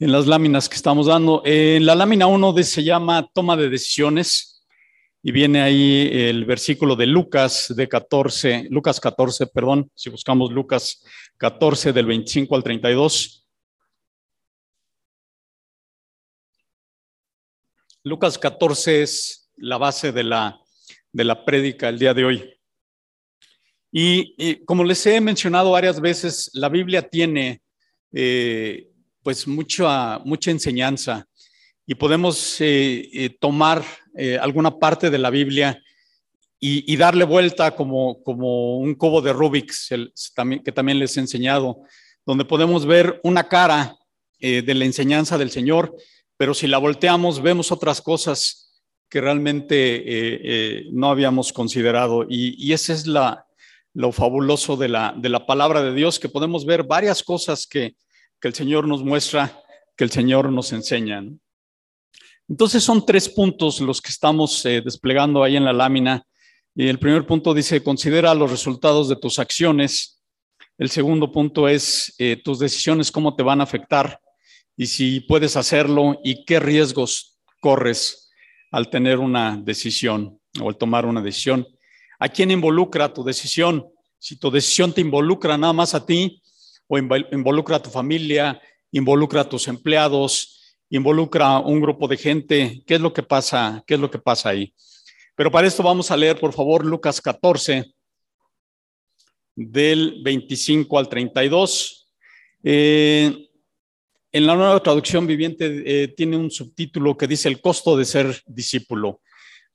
en las láminas que estamos dando. En la lámina 1 se llama toma de decisiones y viene ahí el versículo de Lucas de 14, Lucas 14, perdón, si buscamos Lucas 14 del 25 al 32. Lucas 14 es la base de la, de la prédica el día de hoy. Y, como les he mencionado varias veces, la Biblia tiene eh, pues mucha, mucha enseñanza y podemos eh, eh, tomar alguna parte de la Biblia y, darle vuelta como, como un cubo de Rubik's, que también les he enseñado, donde podemos ver una cara de la enseñanza del Señor, pero si la volteamos vemos otras cosas que realmente no habíamos considerado. Y, y esa es la, lo fabuloso de la, de la palabra de Dios, que podemos ver varias cosas que, el Señor nos muestra, que el Señor nos enseña. Entonces son tres puntos los que estamos eh, desplegando ahí en la lámina. Y el primer punto dice, considera los resultados de tus acciones. El segundo punto es eh, tus decisiones, cómo te van a afectar y si puedes hacerlo y qué riesgos corres al tener una decisión o al tomar una decisión. ¿A quién involucra tu decisión? Si tu decisión te involucra nada más a ti o involucra a tu familia, involucra a tus empleados, involucra a un grupo de gente, ¿qué es lo que pasa? ¿Qué es lo que pasa ahí? Pero para esto vamos a leer, por favor, Lucas 14, del 25 al 32. Eh, en la nueva traducción viviente eh, tiene un subtítulo que dice el costo de ser discípulo.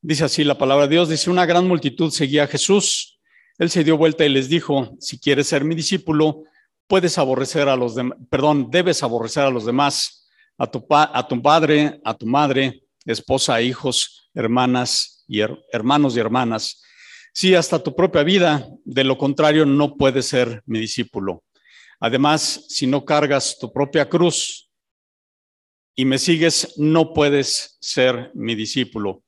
Dice así la palabra de Dios, dice, una gran multitud seguía a Jesús. Él se dio vuelta y les dijo, si quieres ser mi discípulo, puedes aborrecer a los demás, perdón, debes aborrecer a los demás, a tu, a tu padre, a tu madre, esposa, hijos, hermanas y hermanos y hermanas. Sí, hasta tu propia vida, de lo contrario no puedes ser mi discípulo. Además, si no cargas tu propia cruz y me sigues, no puedes ser mi discípulo.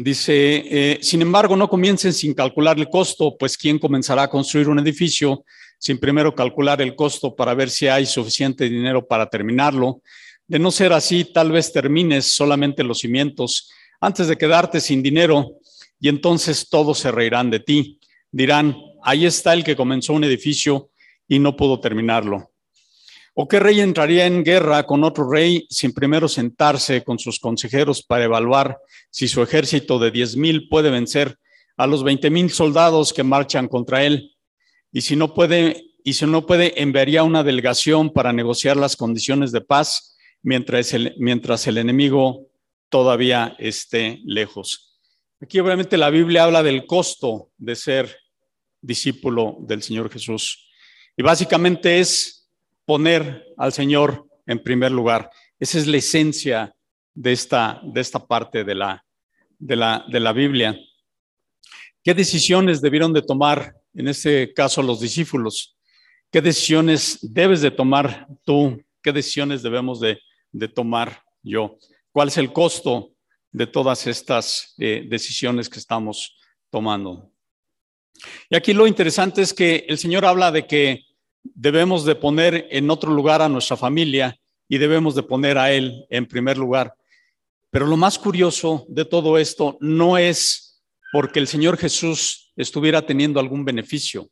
Dice, eh, sin embargo, no comiencen sin calcular el costo, pues ¿quién comenzará a construir un edificio sin primero calcular el costo para ver si hay suficiente dinero para terminarlo? De no ser así, tal vez termines solamente los cimientos antes de quedarte sin dinero y entonces todos se reirán de ti. Dirán, ahí está el que comenzó un edificio y no pudo terminarlo. ¿O qué rey entraría en guerra con otro rey sin primero sentarse con sus consejeros para evaluar si su ejército de diez mil puede vencer a los veinte mil soldados que marchan contra él? Y si no puede, y si no puede, enviaría una delegación para negociar las condiciones de paz mientras el, mientras el enemigo todavía esté lejos. Aquí obviamente la Biblia habla del costo de ser discípulo del Señor Jesús. Y básicamente es poner al Señor en primer lugar. Esa es la esencia de esta, de esta parte de la, de, la, de la Biblia. ¿Qué decisiones debieron de tomar, en este caso, los discípulos? ¿Qué decisiones debes de tomar tú? ¿Qué decisiones debemos de, tomar yo? ¿Cuál es el costo de todas estas eh, decisiones que estamos tomando? Y aquí lo interesante es que el Señor habla de que debemos de poner en otro lugar a nuestra familia y debemos de poner a Él en primer lugar. Pero lo más curioso de todo esto no es porque el Señor Jesús estuviera teniendo algún beneficio.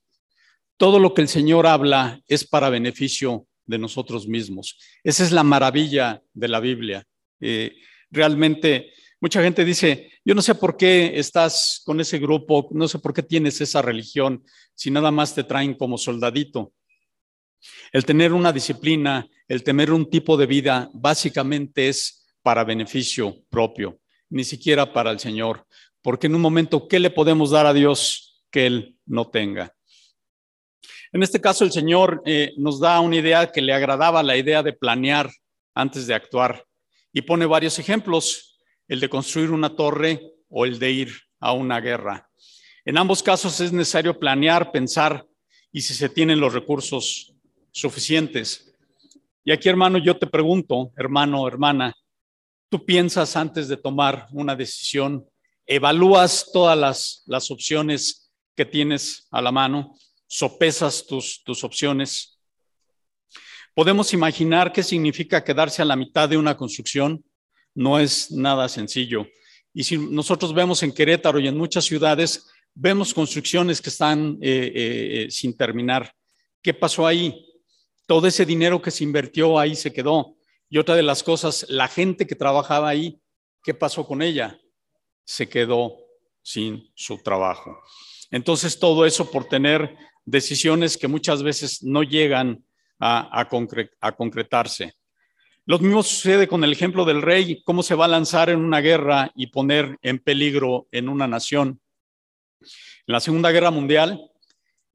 Todo lo que el Señor habla es para beneficio de nosotros mismos. Esa es la maravilla de la Biblia. Eh, realmente, mucha gente dice, yo no sé por qué estás con ese grupo, no sé por qué tienes esa religión, si nada más te traen como soldadito. El tener una disciplina, el tener un tipo de vida, básicamente es para beneficio propio, ni siquiera para el Señor, porque en un momento, ¿qué le podemos dar a Dios que Él no tenga? En este caso, el Señor eh, nos da una idea que le agradaba, la idea de planear antes de actuar, y pone varios ejemplos, el de construir una torre o el de ir a una guerra. En ambos casos es necesario planear, pensar y si se tienen los recursos suficientes. Y aquí, hermano, yo te pregunto, hermano, hermana, ¿tú piensas antes de tomar una decisión? ¿Evalúas todas las, las opciones que tienes a la mano? ¿Sopesas tus, tus opciones? Podemos imaginar qué significa quedarse a la mitad de una construcción. No es nada sencillo. Y si nosotros vemos en Querétaro y en muchas ciudades, vemos construcciones que están eh, eh, eh, sin terminar. ¿Qué pasó ahí? Todo ese dinero que se invirtió ahí se quedó. Y otra de las cosas, la gente que trabajaba ahí, ¿qué pasó con ella? Se quedó sin su trabajo. Entonces, todo eso por tener decisiones que muchas veces no llegan a, a, concretarse. Lo mismo sucede con el ejemplo del rey, cómo se va a lanzar en una guerra y poner en peligro en una nación. En la Segunda Guerra Mundial,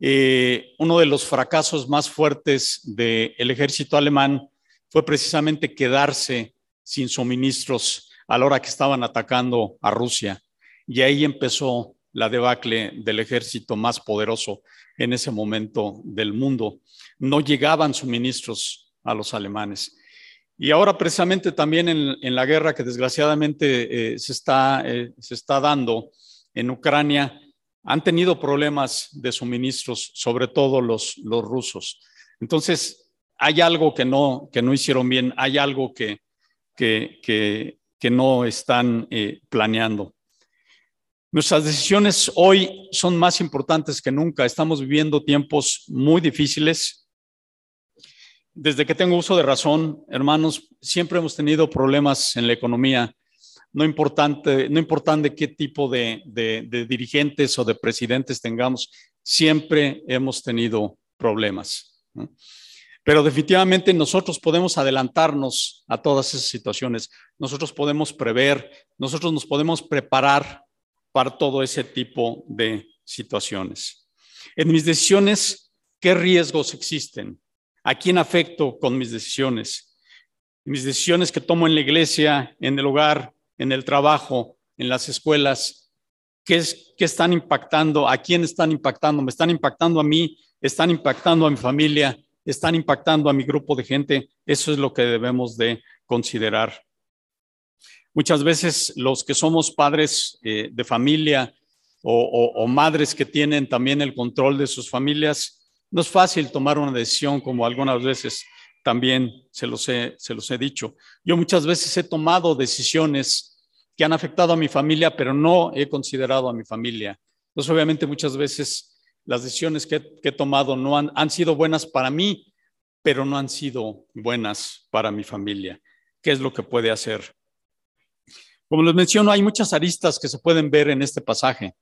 eh, uno de los fracasos más fuertes del ejército alemán fue precisamente quedarse sin suministros a la hora que estaban atacando a Rusia. Y ahí empezó la debacle del ejército más poderoso en ese momento del mundo. No llegaban suministros a los alemanes. Y ahora precisamente también en, la guerra que desgraciadamente eh, eh, se está dando en Ucrania, han tenido problemas de suministros, sobre todo los, los rusos. Entonces, hay algo que no, que no hicieron bien, hay algo que, que, que, no están eh, planeando. Nuestras decisiones hoy son más importantes que nunca. Estamos viviendo tiempos muy difíciles desde que tengo uso de razón, hermanos, siempre hemos tenido problemas en la economía, no, importante, no importante qué tipo de, dirigentes o de presidentes tengamos, siempre hemos tenido problemas. Pero definitivamente nosotros podemos adelantarnos a todas esas situaciones, nosotros podemos prever, nosotros nos podemos preparar para todo ese tipo de situaciones. En mis decisiones, ¿qué riesgos existen? ¿A quién afecto con mis decisiones? Mis decisiones que tomo en la iglesia, en el hogar, en el trabajo, en las escuelas, ¿qué, es, qué están impactando? ¿A quién están impactando? ¿Me están impactando a mí? ¿Están impactando a mi familia? ¿Están impactando a mi grupo de gente? Eso es lo que debemos de considerar. Muchas veces los que somos padres eh, de familia o madres que tienen también el control de sus familias, no es fácil tomar una decisión como algunas veces también se los, he, se los he dicho. Yo muchas veces he tomado decisiones que han afectado a mi familia, pero no he considerado a mi familia. Entonces, obviamente, muchas veces las decisiones que, he tomado no han, han sido buenas para mí, pero no han sido buenas para mi familia. ¿Qué es lo que puede hacer? Como les menciono, hay muchas aristas que se pueden ver en este pasaje.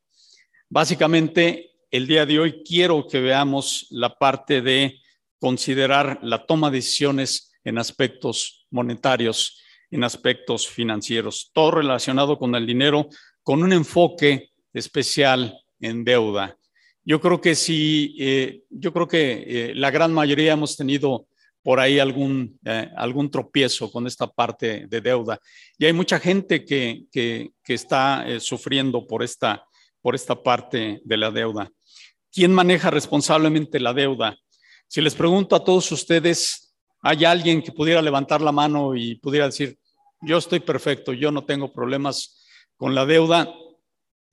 Básicamente, el día de hoy quiero que veamos la parte de considerar la toma de decisiones en aspectos monetarios, en aspectos financieros, todo relacionado con el dinero, con un enfoque especial en deuda. Yo creo que sí, eh, yo creo que eh, la gran mayoría hemos tenido por ahí algún, eh, algún tropiezo con esta parte de deuda. Y hay mucha gente que, que, que está sufriendo por esta, por esta parte de la deuda. ¿Quién maneja responsablemente la deuda? Si les pregunto a todos ustedes, ¿hay alguien que pudiera levantar la mano y pudiera decir, yo estoy perfecto, yo no tengo problemas con la deuda?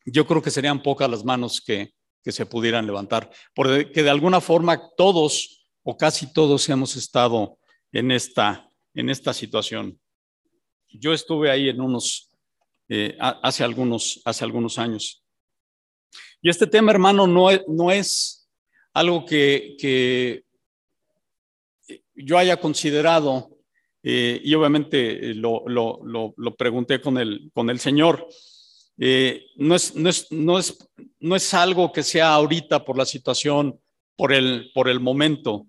Yo creo que serían pocas las manos que, se pudieran levantar, porque de alguna forma todos o casi todos hemos estado en esta, en esta situación. Yo estuve ahí en unos, eh, hace, algunos, hace algunos años. Y este tema, hermano, no no es algo que, yo haya considerado, eh, y obviamente lo, pregunté con el, con el Señor. Eh, no, es, no, es, no, es, no es algo que sea ahorita por la situación, por el, por el momento,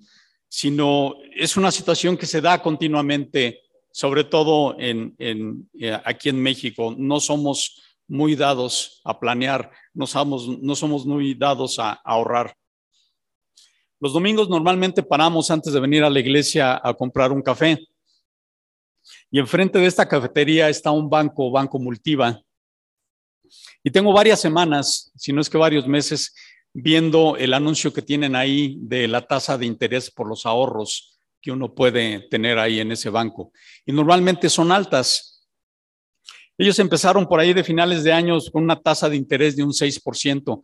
sino es una situación que se da continuamente, sobre todo en, en, eh, aquí en México. No somos muy dados a planear, no somos, no somos muy dados a, ahorrar. Los domingos normalmente paramos antes de venir a la iglesia a comprar un café. Y enfrente de esta cafetería está un banco, Banco Multiva. Y tengo varias semanas, si no es que varios meses, viendo el anuncio que tienen ahí de la tasa de interés por los ahorros que uno puede tener ahí en ese banco. Y normalmente son altas. Ellos empezaron por ahí de finales de años con una tasa de interés de un 6%.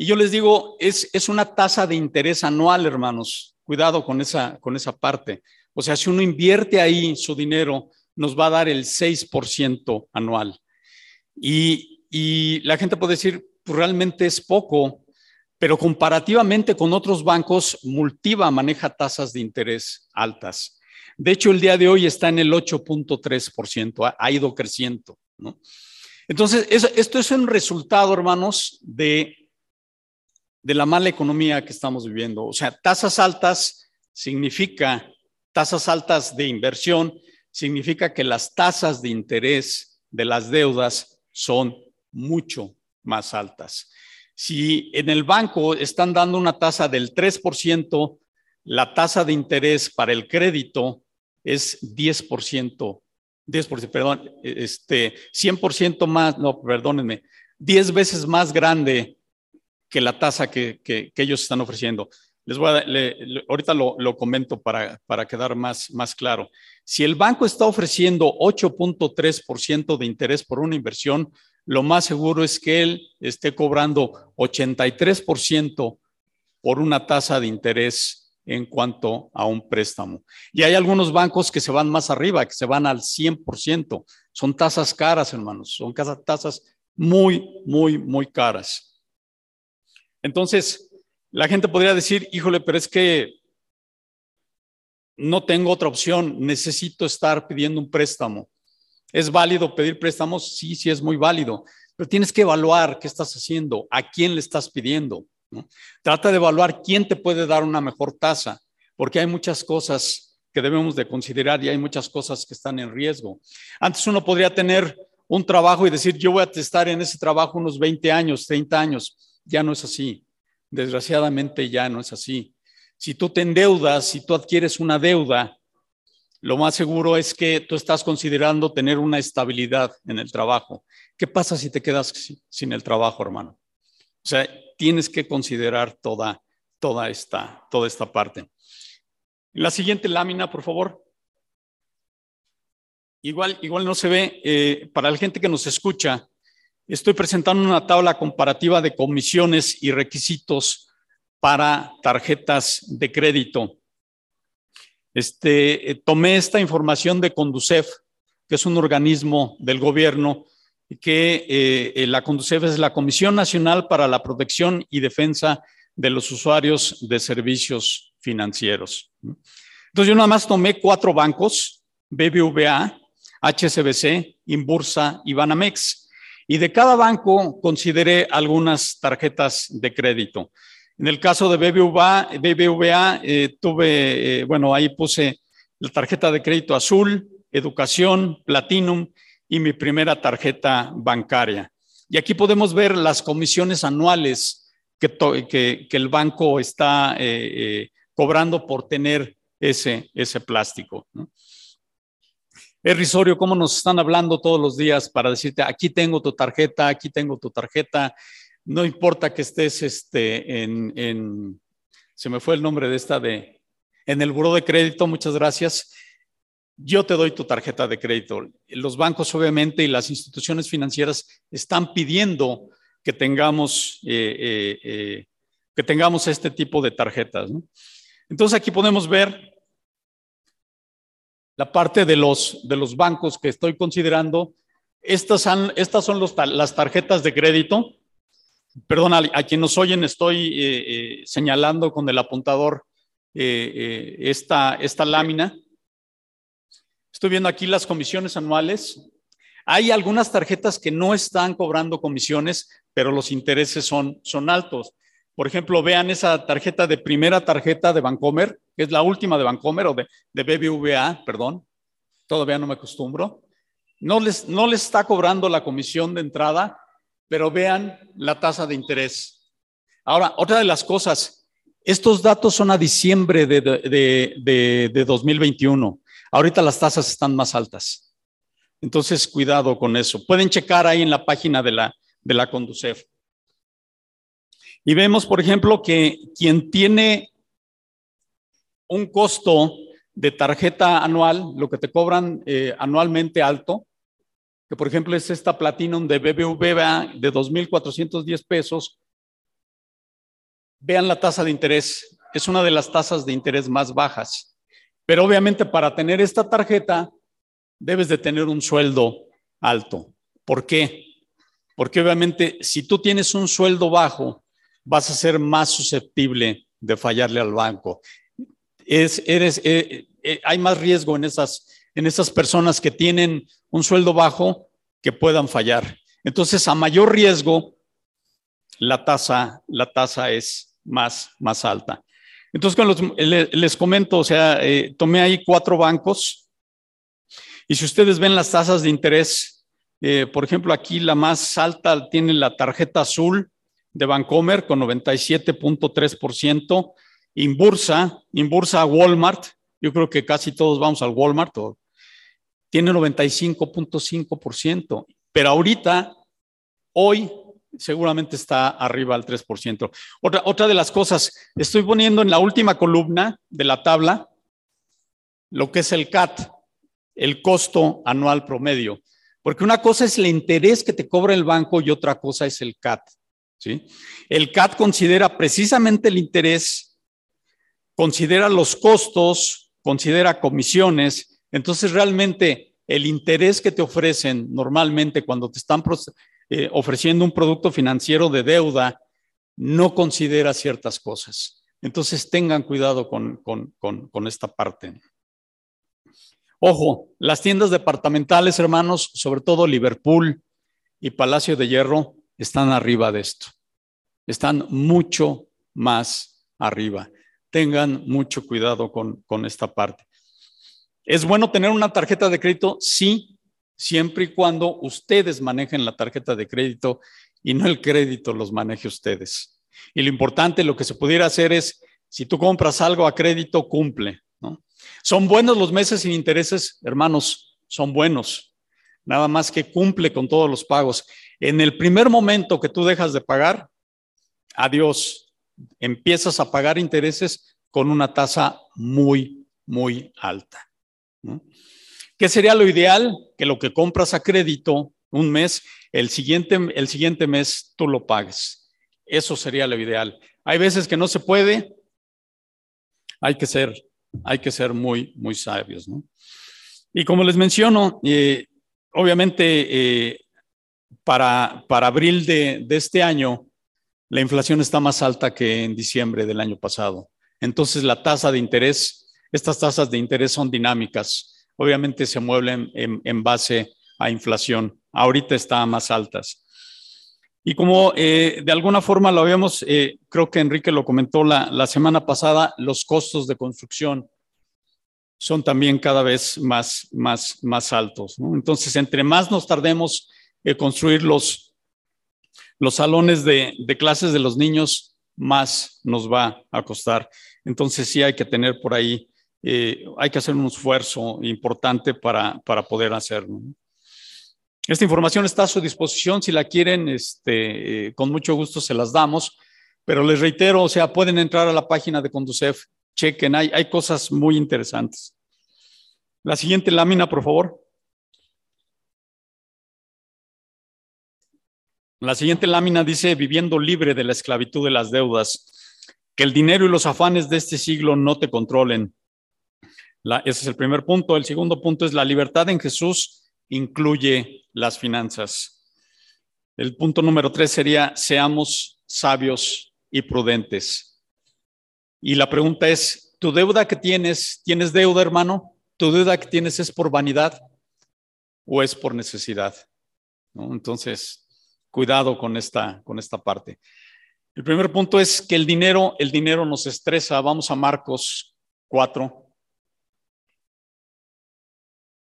Y yo les digo, es, es una tasa de interés anual, hermanos. Cuidado con esa, con esa parte. O sea, si uno invierte ahí su dinero, nos va a dar el 6% anual. Y, y la gente puede decir, pues realmente es poco, pero comparativamente con otros bancos, Multiva maneja tasas de interés altas. De hecho, el día de hoy está en el 8.3%, ha, ido creciendo. Entonces, esto es un resultado, hermanos, de, de la mala economía que estamos viviendo. O sea, tasas altas significa, tasas altas de inversión, significa que las tasas de interés de las deudas son mucho más altas. Si en el banco están dando una tasa del 3%, la tasa de interés para el crédito es 10%, 10%, perdón, este, 100% más, no, perdónenme, 10 veces más grande que la tasa que, ellos están ofreciendo. Les voy a, ahorita lo, lo comento para, para, quedar más, más claro. Si el banco está ofreciendo 8.3% de interés por una inversión, lo más seguro es que él esté cobrando 83% por una tasa de interés en cuanto a un préstamo. Y hay algunos bancos que se van más arriba, que se van al 100%. Son tasas caras, hermanos, son tasas muy, muy, muy caras. Entonces, la gente podría decir, híjole, pero es que no tengo otra opción, necesito estar pidiendo un préstamo. ¿Es válido pedir préstamos? Sí, sí es muy válido, pero tienes que evaluar qué estás haciendo, a quién le estás pidiendo. Trata de evaluar quién te puede dar una mejor tasa, porque hay muchas cosas que debemos de considerar y hay muchas cosas que están en riesgo. Antes uno podría tener un trabajo y decir, yo voy a estar en ese trabajo unos 20 años, 30 años. Ya no es así. Desgraciadamente ya no es así. Si tú te endeudas, si tú adquieres una deuda, lo más seguro es que tú estás considerando tener una estabilidad en el trabajo. ¿Qué pasa si te quedas sin el trabajo, hermano? O sea, tienes que considerar toda, toda, esta, toda esta parte. la siguiente lámina, por favor. Igual, igual no se ve, eh, para la gente que nos escucha, estoy presentando una tabla comparativa de comisiones y requisitos para tarjetas de crédito. Este, eh, tomé esta información de Conducef, que es un organismo del gobierno, que eh, eh, la Conducef es la Comisión Nacional para la Protección y Defensa de los Usuarios de Servicios Financieros. Entonces yo nada más tomé cuatro bancos, BBVA, HSBC, Inbursa y Banamex, y de cada banco consideré algunas tarjetas de crédito. En el caso de BBVA, BBVA eh, tuve, eh, bueno, ahí puse la tarjeta de crédito azul, educación, platinum y mi primera tarjeta bancaria. Y aquí podemos ver las comisiones anuales que, el banco está eh, cobrando por tener ese, ese plástico. Es risorio cómo nos están hablando todos los días para decirte, aquí tengo tu tarjeta, aquí tengo tu tarjeta, no importa que estés este, en, se me fue el nombre de esta de, en el buro de crédito, muchas gracias. Yo te doy tu tarjeta de crédito. Los bancos, obviamente, y las instituciones financieras están pidiendo que tengamos, eh, eh, eh, que tengamos este tipo de tarjetas. Entonces, aquí podemos ver la parte de los, de los bancos que estoy considerando. Estas son, estas son las tarjetas de crédito Perdón, a, quien nos oyen estoy eh, eh, señalando con el apuntador eh, esta, esta lámina. Estoy viendo aquí las comisiones anuales. Hay algunas tarjetas que no están cobrando comisiones, pero los intereses son, son altos. Por ejemplo, vean esa tarjeta de primera tarjeta de Bancomer, que es la última de Bancomer o de, de BBVA, perdón. Todavía no me acostumbro. No les, no les está cobrando la comisión de entrada, pero vean la tasa de interés. Ahora, otra de las cosas, estos datos son a diciembre de, de, 2021. Ahorita las tasas están más altas. Entonces, cuidado con eso. Pueden checar ahí en la página de la, de la Conducef. Y vemos, por ejemplo, que quien tiene un costo de tarjeta anual, lo que te cobran eh, anualmente alto, que por ejemplo es esta Platinum de BBVA de 2.410 pesos. Vean la tasa de interés, es una de las tasas de interés más bajas. Pero obviamente para tener esta tarjeta debes de tener un sueldo alto. ¿Por qué? Porque obviamente si tú tienes un sueldo bajo, vas a ser más susceptible de fallarle al banco. Es, eres, eh, eh, hay más riesgo en esas, en esas personas que tienen un sueldo bajo que puedan fallar. Entonces, a mayor riesgo, la tasa, la tasa es más, más alta. Entonces, les, comento, o sea, eh, tomé ahí cuatro bancos y si ustedes ven las tasas de interés, eh, por ejemplo, aquí la más alta tiene la tarjeta azul de Bancomer con 97.3%, Inbursa, Inbursa Walmart, yo creo que casi todos vamos al Walmart, tiene 95.5%, pero ahorita, hoy, seguramente está arriba al 3%. Otra, otra de las cosas, estoy poniendo en la última columna de la tabla lo que es el CAT, el costo anual promedio. Porque una cosa es el interés que te cobra el banco y otra cosa es el CAT. ¿Sí? El CAT considera precisamente el interés, considera los costos, considera comisiones. Entonces, realmente el interés que te ofrecen normalmente cuando te están eh, ofreciendo un producto financiero de deuda no considera ciertas cosas. Entonces, tengan cuidado con, con esta parte. Ojo, las tiendas departamentales, hermanos, sobre todo Liverpool y Palacio de Hierro, están arriba de esto. Están mucho más arriba. Tengan mucho cuidado con, esta parte. ¿Es bueno tener una tarjeta de crédito? Sí, siempre y cuando ustedes manejen la tarjeta de crédito y no el crédito los maneje ustedes. Y lo importante, lo que se pudiera hacer es, si tú compras algo a crédito, cumple. ¿Son buenos los meses sin intereses? Hermanos, son buenos. Nada más que cumple con todos los pagos. En el primer momento que tú dejas de pagar, adiós, empiezas a pagar intereses con una tasa muy, muy alta. ¿Qué sería lo ideal? Que lo que compras a crédito un mes, el siguiente, el siguiente mes tú lo pagues. Eso sería lo ideal. Hay veces que no se puede, hay que ser hay que ser muy, muy sabios. Y como les menciono, eh, obviamente eh, para, para abril de, de este año, la inflación está más alta que en diciembre del año pasado. Entonces la tasa de interés, estas tasas de interés son dinámicas. Obviamente se mueven en, en base a inflación. Ahorita están más altas. Y como eh, de alguna forma lo habíamos, eh, creo que Enrique lo comentó la, semana pasada, los costos de construcción son también cada vez más, más, más altos. Entonces, entre más nos tardemos en construir los, los salones de, clases de los niños, más nos va a costar. Entonces, sí hay que tener por ahí, eh, hay que hacer un esfuerzo importante para, para poder hacerlo. Esta información está a su disposición, si la quieren, este, eh, con mucho gusto se las damos, pero les reitero, o sea, pueden entrar a la página de Conducef, chequen, hay, hay cosas muy interesantes. La siguiente lámina, por favor. La siguiente lámina dice, viviendo libre de la esclavitud de las deudas, que el dinero y los afanes de este siglo no te controlen. ese es el primer punto. El segundo punto es la libertad en Jesús incluye las finanzas. El punto número tres sería, seamos sabios y prudentes. Y la pregunta es, ¿tu deuda que tienes, tienes deuda, hermano? ¿Tu deuda que tienes es por vanidad o es por necesidad? Entonces, cuidado con esta, con esta parte. El primer punto es que el dinero, el dinero nos estresa. Vamos a Marcos 4,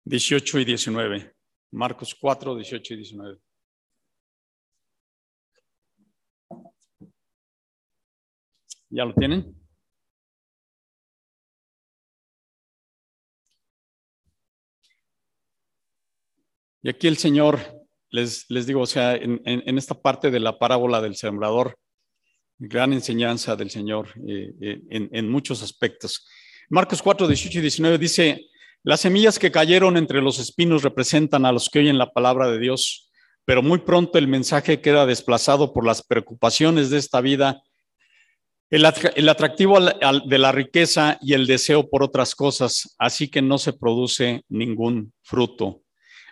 18 y 19. Marcos 4, 18 y 19. ¿Ya lo tienen? Y aquí el Señor, les, les digo, o sea, en, esta parte de la parábola del sembrador, gran enseñanza del Señor eh, eh, en, muchos aspectos. Marcos 4, 18 y 19 dice, las semillas que cayeron entre los espinos representan a los que oyen la palabra de Dios, pero muy pronto el mensaje queda desplazado por las preocupaciones de esta vida El, atractivo de la riqueza y el deseo por otras cosas, así que no se produce ningún fruto.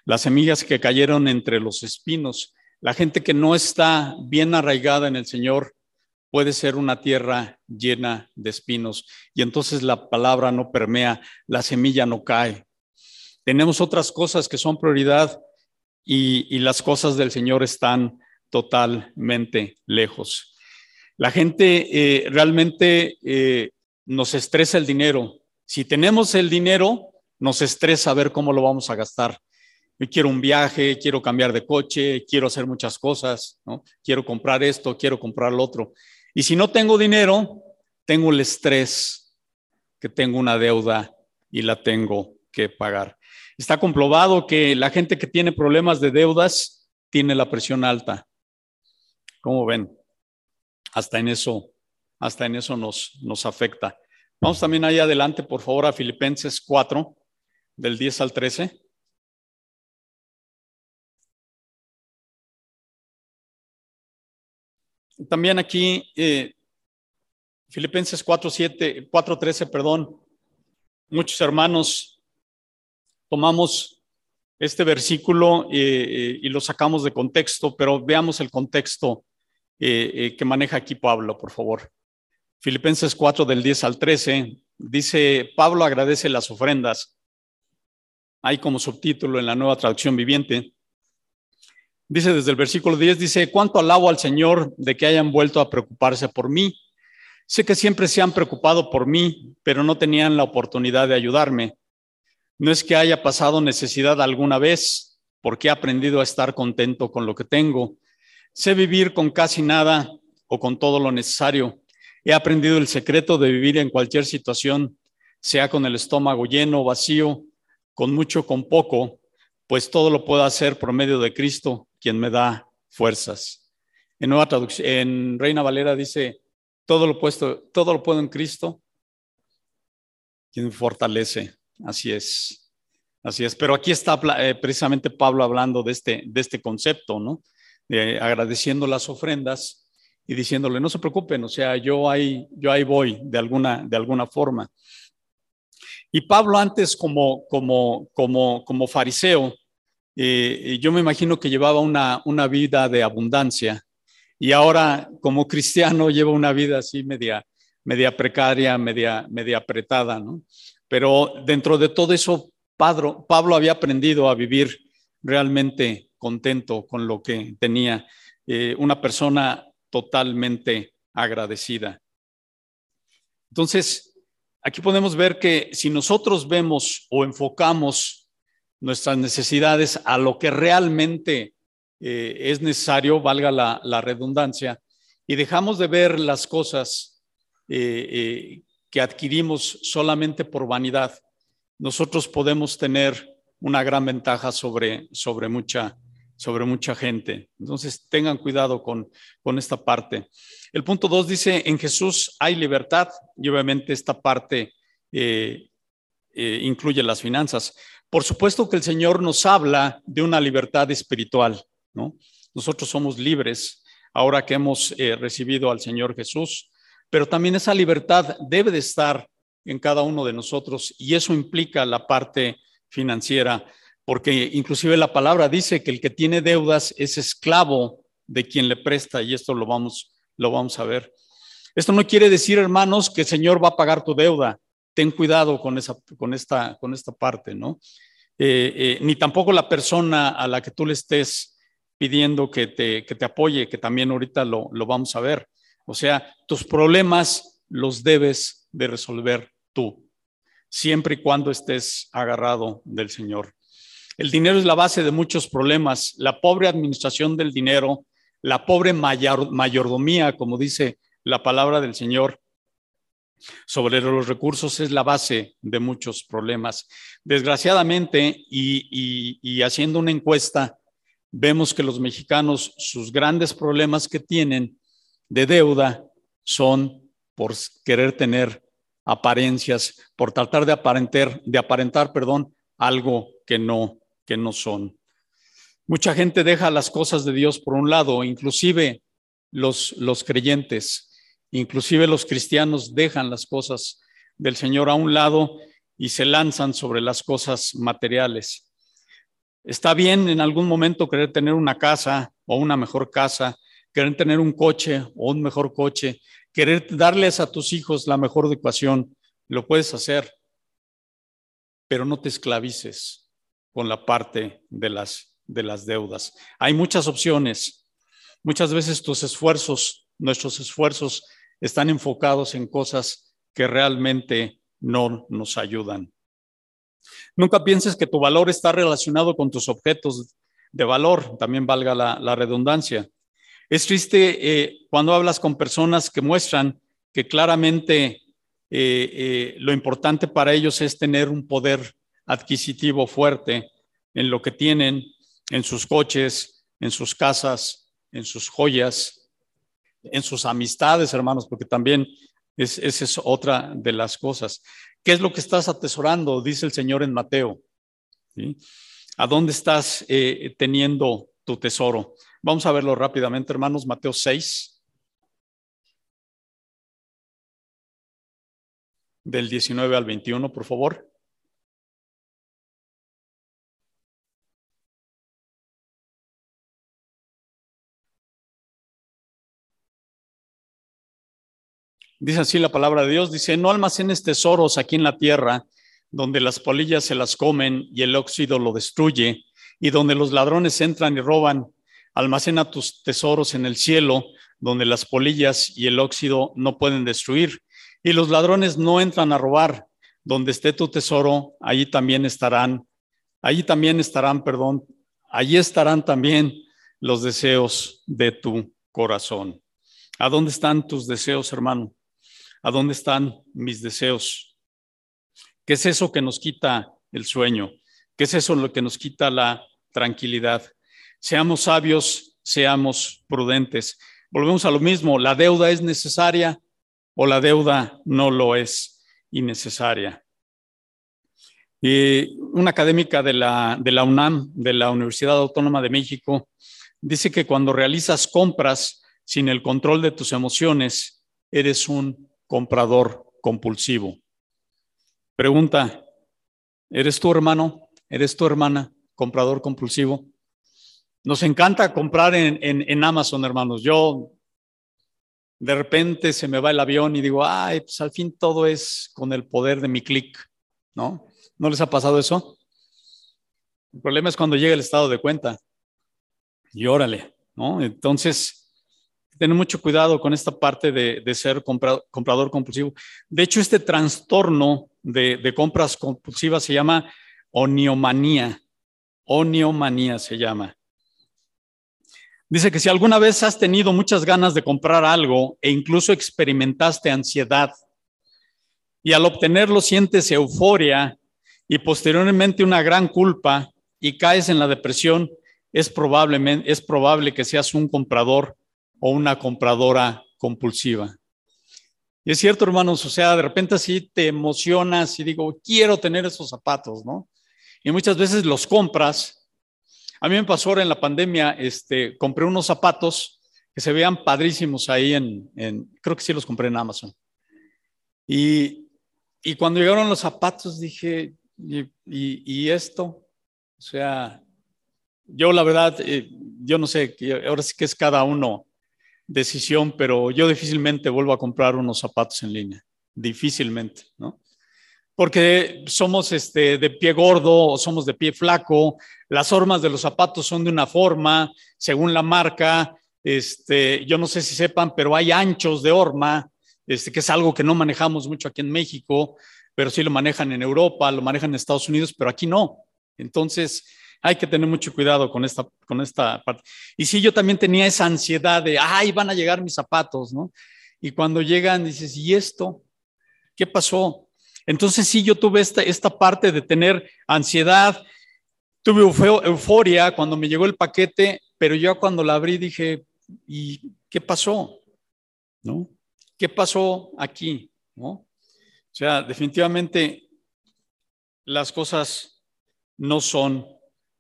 Las semillas que cayeron entre los espinos, la gente que no está bien arraigada en el Señor, puede ser una tierra llena de espinos y entonces la palabra no permea, la semilla no cae. Tenemos otras cosas que son prioridad y, las cosas del Señor están totalmente lejos. La gente eh, realmente eh, nos estresa el dinero. Si tenemos el dinero, nos estresa ver cómo lo vamos a gastar. Quiero un viaje, quiero cambiar de coche, quiero hacer muchas cosas, ¿no? quiero comprar esto, quiero comprar lo otro. Y si no tengo dinero, tengo el estrés que tengo una deuda y la tengo que pagar. Está comprobado que la gente que tiene problemas de deudas tiene la presión alta. ¿Cómo ven? Hasta en eso, hasta en eso nos, nos afecta. Vamos también ahí adelante, por favor, a Filipenses 4, del 10 al 13. También aquí, eh, Filipenses 4, 7, 4, 13, perdón, muchos hermanos tomamos este versículo eh, eh, y lo sacamos de contexto, pero veamos el contexto que maneja aquí Pablo, por favor. Filipenses 4 del 10 al 13, dice, Pablo agradece las ofrendas. Hay como subtítulo en la nueva traducción viviente. Dice desde el versículo 10, dice, ¿cuánto alabo al Señor de que hayan vuelto a preocuparse por mí? Sé que siempre se han preocupado por mí, pero no tenían la oportunidad de ayudarme. No es que haya pasado necesidad alguna vez, porque he aprendido a estar contento con lo que tengo. Sé vivir con casi nada o con todo lo necesario. He aprendido el secreto de vivir en cualquier situación, sea con el estómago lleno o vacío, con mucho o con poco, pues todo lo puedo hacer por medio de Cristo, quien me da fuerzas. En nueva traducción, en Reina Valera dice, todo lo, puesto, todo lo puedo en Cristo, quien fortalece. Así es. Así es. Pero aquí está eh, precisamente Pablo hablando de este, de este concepto, ¿no? De agradeciendo las ofrendas y diciéndole, no se preocupen, o sea, yo ahí, yo ahí voy de alguna, de alguna forma. Y Pablo antes como, como, como, como fariseo, eh, yo me imagino que llevaba una, una vida de abundancia y ahora como cristiano lleva una vida así media, media precaria, media, media apretada, ¿no? Pero dentro de todo eso, Pablo, Pablo había aprendido a vivir realmente contento con lo que tenía, eh, una persona totalmente agradecida. Entonces, aquí podemos ver que si nosotros vemos o enfocamos nuestras necesidades a lo que realmente eh, es necesario, valga la, redundancia, y dejamos de ver las cosas eh, eh, que adquirimos solamente por vanidad, nosotros podemos tener una gran ventaja sobre, sobre, mucha, sobre mucha gente. Entonces, tengan cuidado con, con esta parte. El punto dos dice, en Jesús hay libertad y obviamente esta parte incluye las finanzas. Por supuesto que el Señor nos habla de una libertad espiritual, ¿no? Nosotros somos libres ahora que hemos eh, recibido al Señor Jesús, pero también esa libertad debe de estar en cada uno de nosotros y eso implica la parte financiera, porque inclusive la palabra dice que el que tiene deudas es esclavo de quien le presta y esto lo vamos, lo vamos a ver. Esto no quiere decir, hermanos, que el Señor va a pagar tu deuda ten cuidado con, esa, con, esta, con esta parte, ¿no? Eh, eh, ni tampoco la persona a la que tú le estés pidiendo que te, que te apoye, que también ahorita lo, lo vamos a ver. O sea, tus problemas los debes de resolver tú, siempre y cuando estés agarrado del Señor. El dinero es la base de muchos problemas. La pobre administración del dinero, la pobre mayor, mayordomía, como dice la palabra del Señor, sobre los recursos es la base de muchos problemas. Desgraciadamente, y, haciendo una encuesta, vemos que los mexicanos, sus grandes problemas que tienen de deuda son por querer tener apariencias, por tratar de aparentar, de aparentar, perdón, algo que no, que no son. Mucha gente deja las cosas de Dios por un lado, inclusive los, los creyentes Inclusive los cristianos dejan las cosas del Señor a un lado y se lanzan sobre las cosas materiales. Está bien en algún momento querer tener una casa o una mejor casa, querer tener un coche o un mejor coche, querer darles a tus hijos la mejor educación, lo puedes hacer, pero no te esclavices con la parte de las, de las deudas. Hay muchas opciones. Muchas veces tus esfuerzos, nuestros esfuerzos, están enfocados en cosas que realmente no nos ayudan. Nunca pienses que tu valor está relacionado con tus objetos de valor, también valga la, redundancia. Es triste eh, cuando hablas con personas que muestran que claramente eh, eh, lo importante para ellos es tener un poder adquisitivo fuerte en lo que tienen, en sus coches, en sus casas, en sus joyas, en sus amistades, hermanos, porque también es, esa es otra de las cosas. ¿Qué es lo que estás atesorando? Dice el Señor en Mateo. ¿A dónde estás eh, teniendo tu tesoro? Vamos a verlo rápidamente, hermanos. Mateo 6. Del 19 al 21, por favor. Dice así la palabra de Dios, dice, no almacenes tesoros aquí en la tierra, donde las polillas se las comen y el óxido lo destruye, y donde los ladrones entran y roban. Almacena tus tesoros en el cielo, donde las polillas y el óxido no pueden destruir, y los ladrones no entran a robar. Donde esté tu tesoro, allí también estarán, allí también estarán, perdón, allí estarán también los deseos de tu corazón. ¿A dónde están tus deseos, hermano? ¿A dónde están mis deseos? ¿Qué es eso que nos quita el sueño? ¿Qué es eso lo que nos quita la tranquilidad? Seamos sabios, seamos prudentes. Volvemos a lo mismo, la deuda es necesaria o la deuda no lo es innecesaria. Y una académica de la, de la UNAM, de la Universidad Autónoma de México, dice que cuando realizas compras sin el control de tus emociones, eres un comprador compulsivo. Pregunta, ¿eres tu hermano? ¿Eres tu hermana comprador compulsivo? Nos encanta comprar en, en, Amazon, hermanos. Yo de repente se me va el avión y digo, ay, pues al fin todo es con el poder de mi clic, ¿no? ¿No les ha pasado eso? El problema es cuando llega el estado de cuenta. Y órale, ¿no? Entonces, tener mucho cuidado con esta parte de, ser comprador compulsivo. De hecho, este trastorno de, compras compulsivas se llama oniomanía. Oniomanía se llama. Dice que si alguna vez has tenido muchas ganas de comprar algo e incluso experimentaste ansiedad y al obtenerlo sientes euforia y posteriormente una gran culpa y caes en la depresión, es, probablemente, es probable que seas un comprador o una compradora compulsiva. Y es cierto, hermanos, o sea, de repente así te emocionas y digo, quiero tener esos zapatos, ¿no? Y muchas veces los compras. A mí me pasó ahora en la pandemia, este, compré unos zapatos que se veían padrísimos ahí en, creo que sí los compré en Amazon. Y, y cuando llegaron los zapatos dije, ¿y, y, esto? O sea, yo la verdad, eh, yo no sé, ahora sí que es cada uno decisión, pero yo difícilmente vuelvo a comprar unos zapatos en línea, difícilmente, ¿no? Porque somos este, de pie gordo o somos de pie flaco, las hormas de los zapatos son de una forma, según la marca, este, yo no sé si sepan, pero hay anchos de horma, este, que es algo que no manejamos mucho aquí en México, pero sí lo manejan en Europa, lo manejan en Estados Unidos, pero aquí no. Entonces, hay que tener mucho cuidado con esta, con esta parte. Y sí, yo también tenía esa ansiedad de, ay, van a llegar mis zapatos, ¿no? Y cuando llegan, dices, ¿y esto? ¿Qué pasó? Entonces sí, yo tuve esta, esta parte de tener ansiedad, tuve euforia cuando me llegó el paquete, pero yo cuando la abrí dije, ¿y qué pasó? ¿No? ¿Qué pasó aquí? ¿No? O sea, definitivamente las cosas no son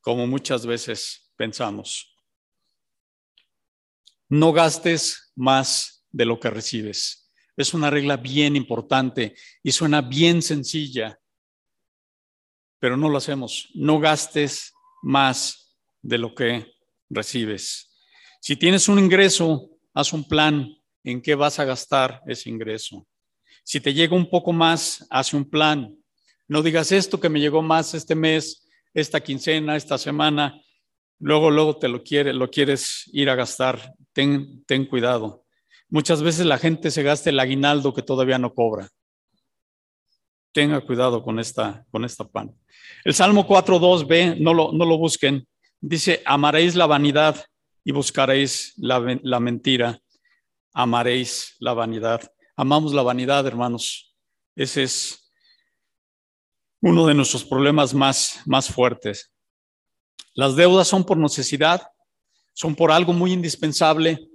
como muchas veces pensamos. No gastes más de lo que recibes. Es una regla bien importante y suena bien sencilla, pero no lo hacemos. No gastes más de lo que recibes. Si tienes un ingreso, haz un plan en qué vas a gastar ese ingreso. Si te llega un poco más, haz un plan. No digas esto que me llegó más este mes, esta quincena, esta semana, luego, luego te lo, quiere, lo quieres ir a gastar. Ten, ten cuidado. Muchas veces la gente se gasta el aguinaldo que todavía no cobra. Tenga cuidado con esta, con esta pan. El Salmo 4.2b, no lo, no lo busquen, dice, amaréis la vanidad y buscaréis la, la mentira. Amaréis la vanidad. Amamos la vanidad, hermanos. Ese es uno de nuestros problemas más, más fuertes. Las deudas son por necesidad, son por algo muy indispensable.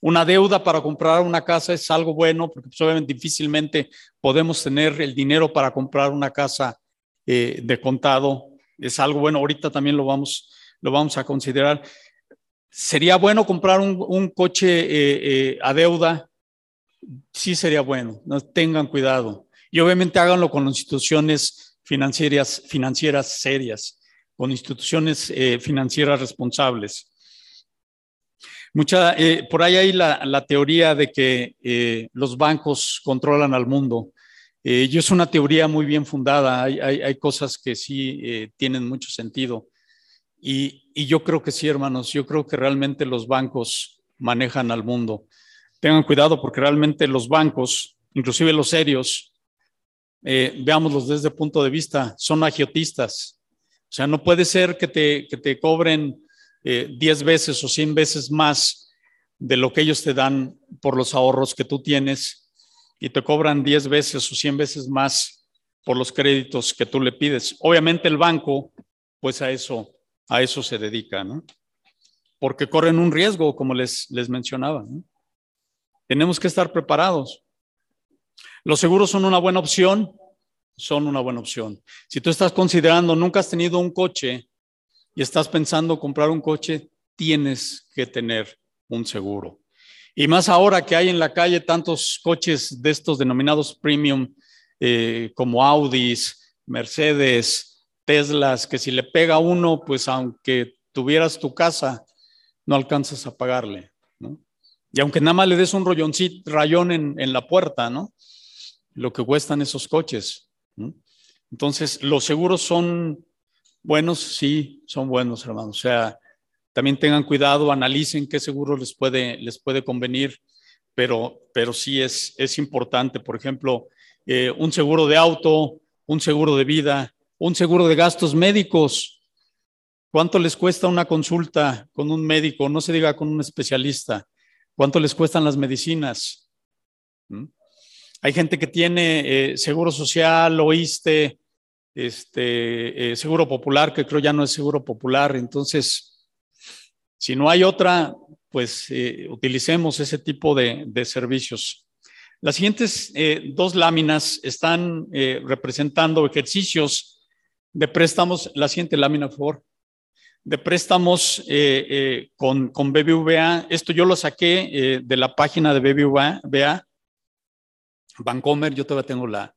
Una deuda para comprar una casa es algo bueno, porque pues, obviamente difícilmente podemos tener el dinero para comprar una casa eh, de contado. Es algo bueno, ahorita también lo vamos, lo vamos a considerar. ¿Sería bueno comprar un, coche eh, eh, a deuda? Sí sería bueno, no, tengan cuidado. Y obviamente háganlo con instituciones financieras, financieras serias, con instituciones financieras responsables. Mucha, eh, por ahí hay la, teoría de que eh, los bancos controlan al mundo. Eh, y es una teoría muy bien fundada. Hay, cosas que sí tienen mucho sentido. Y, y, yo creo que sí, hermanos. Yo creo que realmente los bancos manejan al mundo. Tengan cuidado porque realmente los bancos, inclusive los serios, veámoslos desde el punto de vista, son agiotistas. O sea, no puede ser que te, que te cobren 10 eh, veces o 100 veces más de lo que ellos te dan por los ahorros que tú tienes y te cobran 10 veces o 100 veces más por los créditos que tú le pides. Obviamente el banco, pues a eso, a eso se dedica, ¿no? Porque corren un riesgo, como les, les mencionaba. Tenemos que estar preparados. Los seguros son una buena opción, son una buena opción. Si tú estás considerando, nunca has tenido un coche y estás pensando comprar un coche, tienes que tener un seguro. Y más ahora que hay en la calle tantos coches de estos denominados premium, eh, como Audis, Mercedes, Teslas, que si le pega uno, pues aunque tuvieras tu casa, no alcanzas a pagarle. Y aunque nada más le des un rolloncito, rayón en, la puerta, ¿no? Lo que cuestan esos coches. Entonces, los seguros son Buenos, sí, son buenos, hermanos. O sea, también tengan cuidado, analicen qué seguro les puede, les puede convenir, pero, pero sí es, es importante. Por ejemplo, eh, un seguro de auto, un seguro de vida, un seguro de gastos médicos. ¿Cuánto les cuesta una consulta con un médico? No se diga con un especialista. ¿Cuánto les cuestan las medicinas? ¿Mm? Hay gente que tiene eh, seguro social, oíste, este, eh, seguro popular, que creo ya no es seguro popular. Entonces, si no hay otra, pues eh, utilicemos ese tipo de, servicios. Las siguientes dos láminas están representando ejercicios de préstamos. La siguiente lámina, por favor. De préstamos con, con, BBVA. Esto yo lo saqué de la página de BBVA. Bancomer, yo todavía tengo la,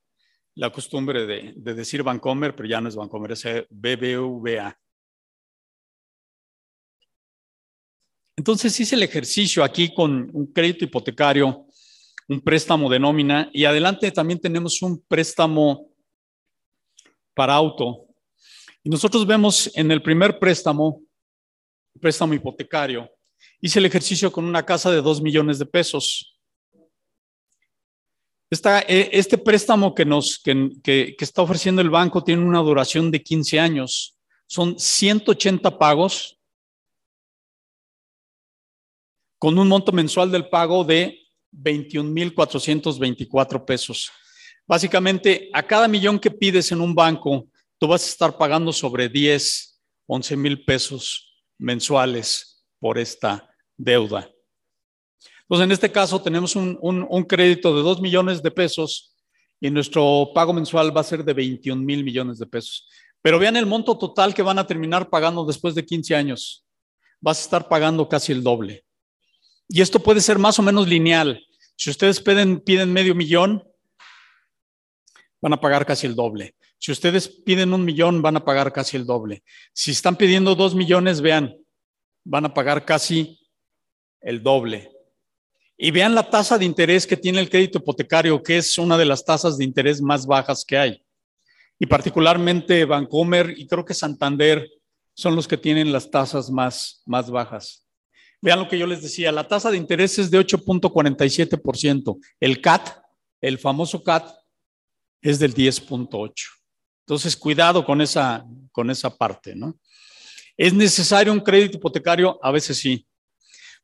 la costumbre de, decir Bancomer, pero ya no es Bancomer, es BBVA. Entonces hice el ejercicio aquí con un crédito hipotecario, un préstamo de nómina y adelante también tenemos un préstamo para auto. Y nosotros vemos en el primer préstamo, préstamo hipotecario, hice el ejercicio con una casa de dos millones de pesos. Eh, este préstamo que, nos, que, está ofreciendo el banco tiene una duración de 15 años. Son 180 pagos con un monto mensual del pago de 21.424 pesos. Básicamente, a cada millón que pides en un banco, tú vas a estar pagando sobre 10, 11 mil pesos mensuales por esta deuda. Entonces, en este caso tenemos un, crédito de 2 millones de pesos y nuestro pago mensual va a ser de 21 mil millones de pesos. Pero vean el monto total que van a terminar pagando después de 15 años. Vas a estar pagando casi el doble. Y esto puede ser más o menos lineal. Si ustedes piden, piden medio millón, van a pagar casi el doble. Si ustedes piden un millón, van a pagar casi el doble. Si están pidiendo dos millones, vean, van a pagar casi el doble. Y vean la tasa de interés que tiene el crédito hipotecario, que es una de las tasas de interés más bajas que hay. Y particularmente Vancomer y creo que Santander son los que tienen las tasas más, más bajas. Vean lo que yo les decía, la tasa de interés es de 8.47%. El CAT, el famoso CAT, es del 10.8. Entonces, cuidado con esa, con esa parte, ¿no? ¿Es necesario un crédito hipotecario? A veces sí.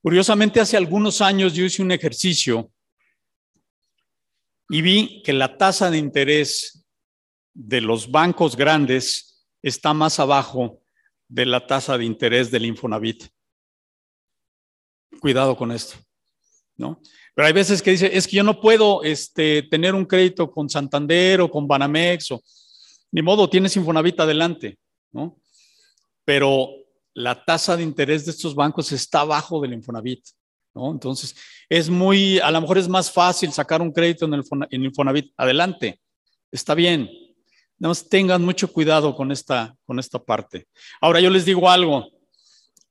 Curiosamente, hace algunos años yo hice un ejercicio y vi que la tasa de interés de los bancos grandes está más abajo de la tasa de interés del Infonavit. Cuidado con esto, ¿no? Pero hay veces que dice, es que yo no puedo este, tener un crédito con Santander o con Banamex ni modo, tienes Infonavit adelante, ¿no? Pero la tasa de interés de estos bancos está abajo del Infonavit, ¿no? Entonces, es muy, a lo mejor es más fácil sacar un crédito en el en Infonavit adelante. Está bien. Nada más tengan mucho cuidado con esta, con esta parte. Ahora, yo les digo algo.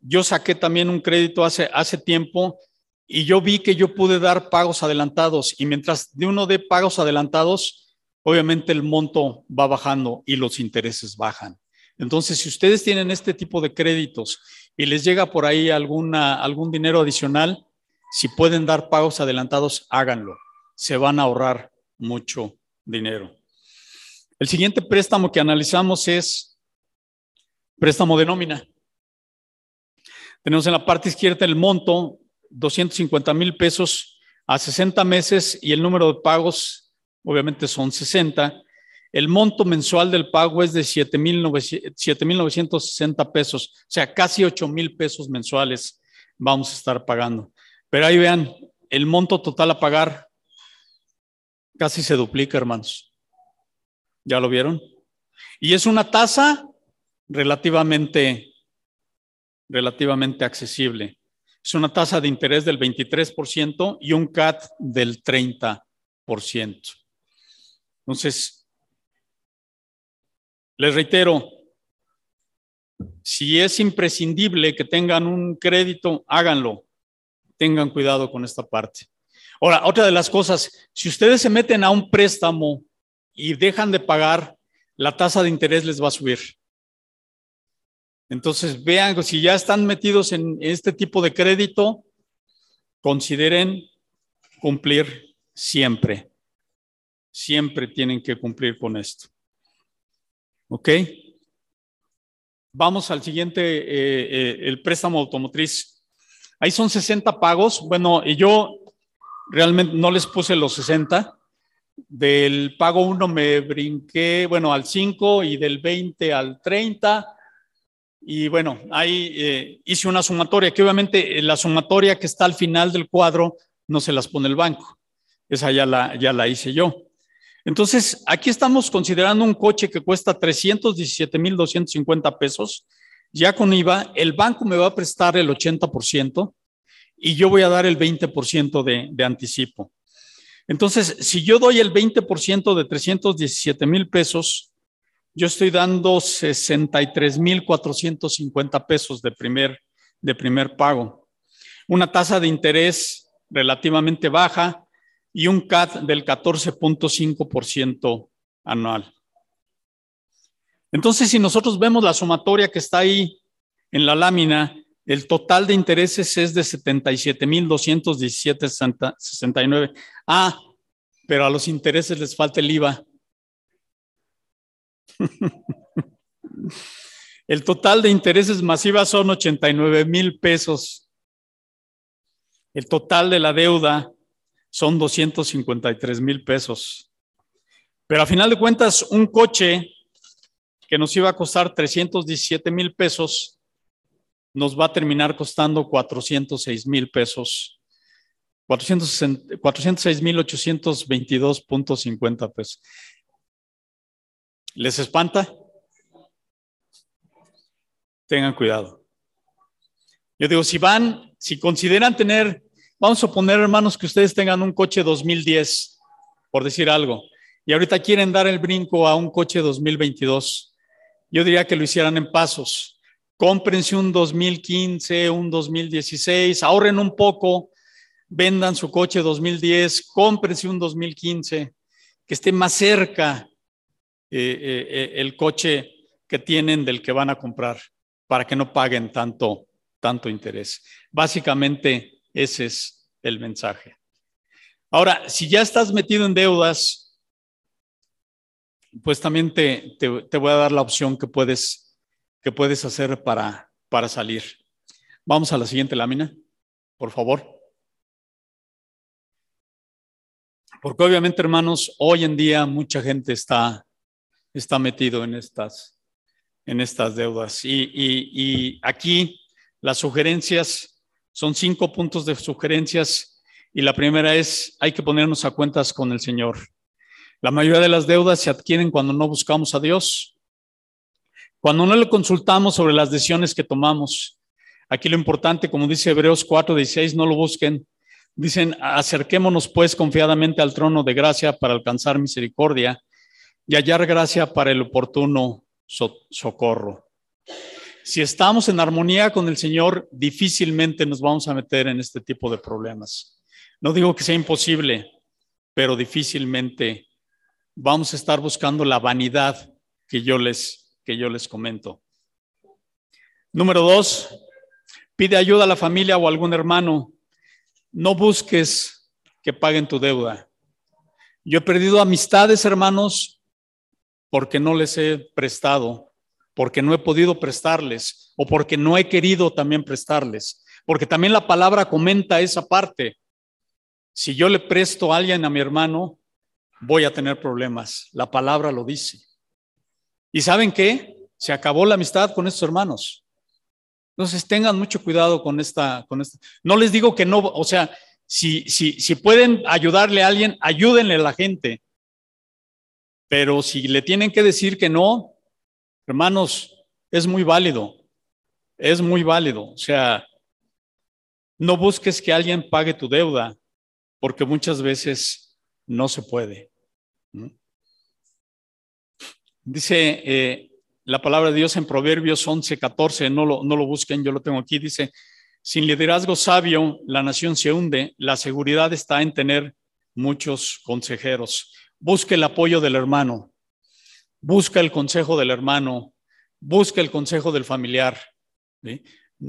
Yo saqué también un crédito hace, hace tiempo y yo vi que yo pude dar pagos adelantados y mientras de uno de pagos adelantados, obviamente el monto va bajando y los intereses bajan. Entonces, si ustedes tienen este tipo de créditos y les llega por ahí algún dinero adicional, si pueden dar pagos adelantados, háganlo. Se van a ahorrar mucho dinero. El siguiente préstamo que analizamos es préstamo de nómina. Tenemos en la parte izquierda el monto, 250 mil pesos a 60 meses y el número de pagos, obviamente son 60. El monto mensual del pago es de 7.960 pesos, o sea, casi 8 mil pesos mensuales vamos a estar pagando. Pero ahí vean, el monto total a pagar casi se duplica, hermanos. ¿Ya lo vieron? Y es una tasa relativamente, relativamente accesible. Es una tasa de interés del 23% y un CAT del 30%. Entonces, les reitero, si es imprescindible que tengan un crédito, háganlo. Tengan cuidado con esta parte. Ahora, otra de las cosas, si ustedes se meten a un préstamo y dejan de pagar, la tasa de interés les va a subir. Entonces, vean, si ya están metidos en este tipo de crédito, consideren cumplir siempre. Siempre tienen que cumplir con esto. ¿Ok? Vamos al siguiente, eh, eh, el préstamo automotriz. Ahí son 60 pagos. Bueno, y yo realmente no les puse los 60. Del pago 1 me brinqué, bueno, al 5 y del 20 al 30. Y bueno, ahí eh, hice una sumatoria, que obviamente la sumatoria que está al final del cuadro no se las pone el banco. Esa ya la, ya la hice yo. Entonces, aquí estamos considerando un coche que cuesta 317,250 pesos. Ya con IVA, el banco me va a prestar el 80% y yo voy a dar el 20% de, anticipo. Entonces, si yo doy el 20% de 317 mil pesos, yo estoy dando 63,450 pesos de primer, de primer pago. Una tasa de interés relativamente baja, y un CAT del 14.5% anual. Entonces, si nosotros vemos la sumatoria que está ahí en la lámina, el total de intereses es de 77.217.69. Ah, pero a los intereses les falta el IVA. el total de intereses masivas son 89 mil pesos. El total de la deuda son 253 mil pesos. Pero a final de cuentas, un coche que nos iba a costar 317 mil pesos, nos va a terminar costando 406 mil pesos. 406 mil 822.50 pesos. ¿Les espanta? Tengan cuidado. Yo digo, si van, si consideran tener Vamos a suponer, hermanos, que ustedes tengan un coche 2010, por decir algo, y ahorita quieren dar el brinco a un coche 2022. Yo diría que lo hicieran en pasos. Cómprense un 2015, un 2016, ahorren un poco, vendan su coche 2010, cómprense un 2015, que esté más cerca eh, eh, eh, el coche que tienen del que van a comprar, para que no paguen tanto, tanto interés. Básicamente, ese es el mensaje. Ahora, si ya estás metido en deudas, pues también te, te, voy a dar la opción que puedes, que puedes hacer para, para salir. Vamos a la siguiente lámina, por favor. Porque obviamente, hermanos, hoy en día mucha gente está, está metido en estas, en estas deudas. Y, y, y aquí las sugerencias son cinco puntos de sugerencias. Y la primera es, hay que ponernos a cuentas con el Señor. La mayoría de las deudas se adquieren cuando no buscamos a Dios, cuando no le consultamos sobre las decisiones que tomamos. Aquí lo importante, como dice Hebreos 4:16, no lo busquen, Dicen, acerquémonos pues confiadamente al trono de gracia para alcanzar misericordia y hallar gracia para el oportuno socorro. Si estamos en armonía con el Señor, difícilmente nos vamos a meter en este tipo de problemas. No digo que sea imposible, pero difícilmente vamos a estar buscando la vanidad que yo les, que yo les comento. Número dos, pide ayuda a la familia o a algún hermano no busques que paguen tu deuda. Yo he perdido amistades, hermanos, porque no les he prestado, porque no he podido prestarles o porque no he querido también prestarles, porque también la palabra comenta esa parte. Si yo le presto a alguien a mi hermano, voy a tener problemas. La palabra lo dice. ¿Y saben qué? Se acabó la amistad con estos hermanos. Entonces tengan mucho cuidado con esta, con esta. No les digo que no, o sea, si, si, si pueden ayudarle a alguien, ayúdenle a la gente. Pero si le tienen que decir que no, hermanos, es muy válido. Es muy válido. O sea, no busques que alguien pague tu deuda, porque muchas veces no se puede. Dice eh, la palabra de Dios en Proverbios 11, 14, no lo, no lo busquen, yo lo tengo aquí, dice, sin liderazgo sabio, la nación se hunde, la seguridad está en tener muchos consejeros. Busca el apoyo del hermano, busca el consejo del hermano, busca el consejo del familiar.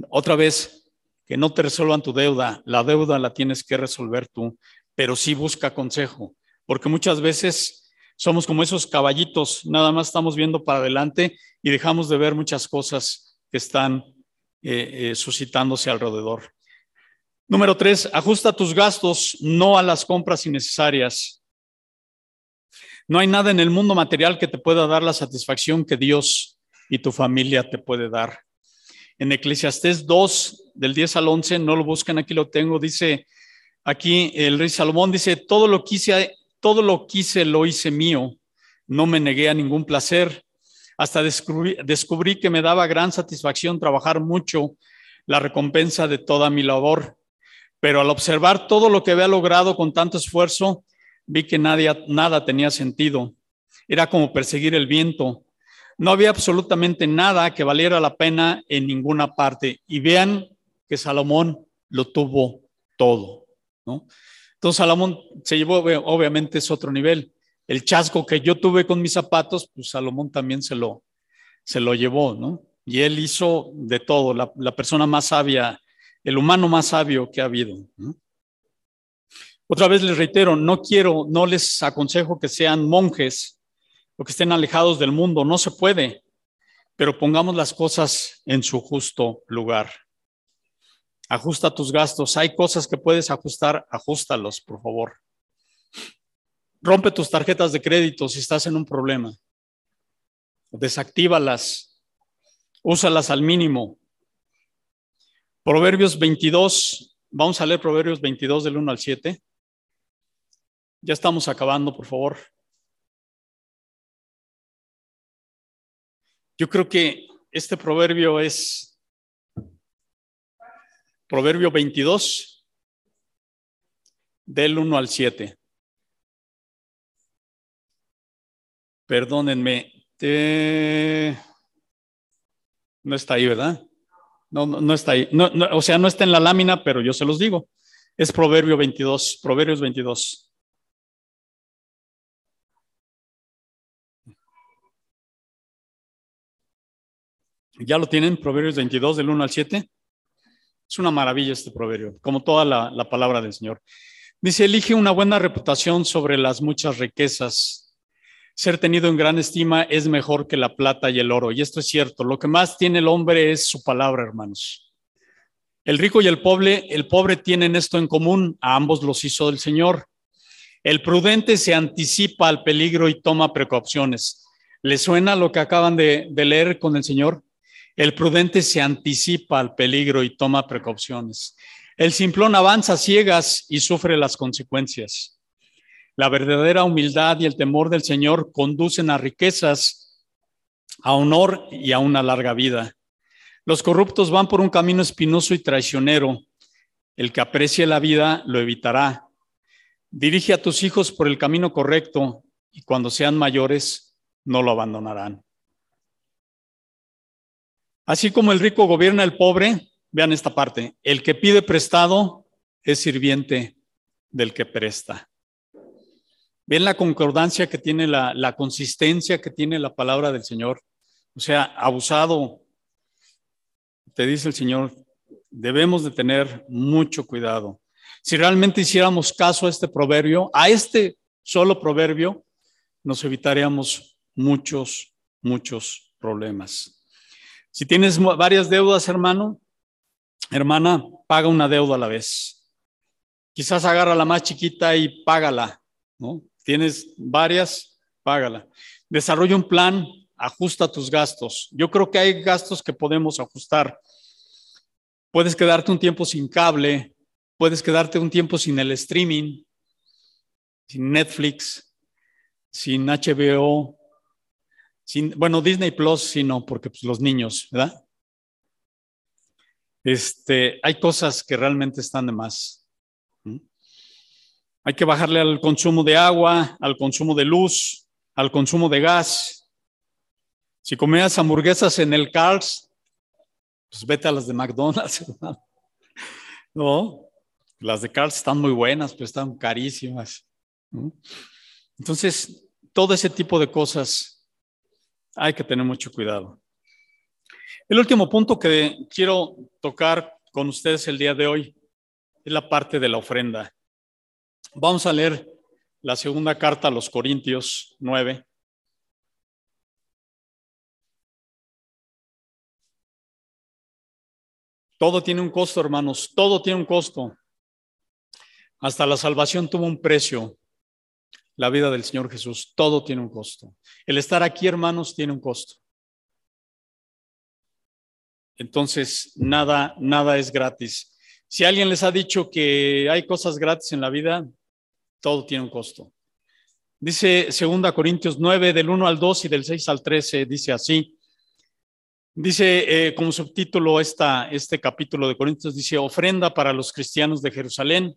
Otra vez, que no te resuelvan tu deuda, la deuda la tienes que resolver tú, pero sí busca consejo, porque muchas veces somos como esos caballitos, nada más estamos viendo para adelante y dejamos de ver muchas cosas que están eh, eh, suscitándose alrededor. Número tres, ajusta tus gastos, no a las compras innecesarias. No hay nada en el mundo material que te pueda dar la satisfacción que Dios y tu familia te puede dar. En Eclesiastés 2, del 10 al 11, no lo buscan, aquí lo tengo, dice, aquí el rey Salomón dice, todo lo quise todo lo quise, lo hice mío. No me negué a ningún placer. Hasta descubrí, que me daba gran satisfacción trabajar mucho, la recompensa de toda mi labor. Pero al observar todo lo que había logrado con tanto esfuerzo, vi que nada tenía sentido. Era como perseguir el viento. No había absolutamente nada que valiera la pena en ninguna parte. Y vean que Salomón lo tuvo todo. ¿no? Entonces Salomón se llevó, obviamente es otro nivel. El chasco que yo tuve con mis zapatos, pues Salomón también se lo, se lo llevó, ¿no? Y él hizo de todo, la, persona más sabia, el humano más sabio que ha habido. Otra vez les reitero, no quiero, no les aconsejo que sean monjes o que estén alejados del mundo, no se puede, pero pongamos las cosas en su justo lugar. Ajusta tus gastos. Hay cosas que puedes ajustar, ajustalos, por favor. Rompe tus tarjetas de crédito si estás en un problema. Desactívalas. Úsalas al mínimo. Proverbios 22. Vamos a leer Proverbios 22 del 1 al 7. Ya estamos acabando, por favor. Yo creo que este proverbio es Proverbio 22. del 1 al 7. Perdónenme, no está ahí, ¿verdad? No, no, está ahí. o sea, no está en la lámina, pero yo se los digo. Es Proverbio 22, Proverbios 22. ¿Ya lo tienen? Proverbios 22, del 1 al 7. Es una maravilla este proverbio, como toda la, la palabra del Señor. Dice, elige una buena reputación sobre las muchas riquezas. Ser tenido en gran estima es mejor que la plata y el oro. Y esto es cierto. Lo que más tiene el hombre es su palabra, hermanos. El rico y el pobre, el pobre tienen esto en común. A ambos los hizo el Señor. El prudente se anticipa al peligro y toma precauciones. ¿Le suena lo que acaban de leer con el Señor? El prudente se anticipa al peligro y toma precauciones. El simplón avanza ciegas y sufre las consecuencias. La verdadera humildad y el temor del Señor conducen a riquezas, a honor y a una larga vida. Los corruptos van por un camino espinoso y traicionero. El que aprecie la vida lo evitará. Dirige a tus hijos por el camino correcto y cuando sean mayores no lo abandonarán. Así como el rico gobierna al pobre, vean esta parte, el que pide prestado es sirviente del que presta. Ven la concordancia que tiene, la, la consistencia que tiene la palabra del Señor. O sea, abusado, te dice el Señor, debemos de tener mucho cuidado. Si realmente hiciéramos caso a este proverbio, a este solo proverbio, nos evitaríamos muchos, muchos problemas. Si tienes varias deudas, hermano, hermana, paga una deuda a la vez. Quizás agarra la más chiquita y págala, ¿no? Tienes varias, págala. Desarrolla un plan, ajusta tus gastos. Yo creo que hay gastos que podemos ajustar. Puedes quedarte un tiempo sin cable, puedes quedarte un tiempo sin el streaming, sin Netflix, sin HBO, bueno, Disney Plus sí no, porque pues, los niños, ¿verdad? Este, hay cosas que realmente están de más. Hay que bajarle al consumo de agua, al consumo de luz, al consumo de gas. Si comías hamburguesas en el Cars, pues vete a las de McDonald's, No, las de Cars están muy buenas, pero están carísimas. Entonces, todo ese tipo de cosas hay que tener mucho cuidado. El último punto que quiero tocar con ustedes el día de hoy es la parte de la ofrenda. Vamos a leer la segunda carta a los Corintios 9. Todo tiene un costo, hermanos, todo tiene un costo. Hasta la salvación tuvo un precio la vida del Señor Jesús. Todo tiene un costo. El estar aquí, hermanos, tiene un costo. Entonces, nada, nada es gratis. Si alguien les ha dicho que hay cosas gratis en la vida, todo tiene un costo. Dice 2 Corintios 9, del 1 al 2 y del 6 al 13, dice así. Dice eh, como subtítulo esta, este capítulo de Corintios, dice, ofrenda para los cristianos de Jerusalén.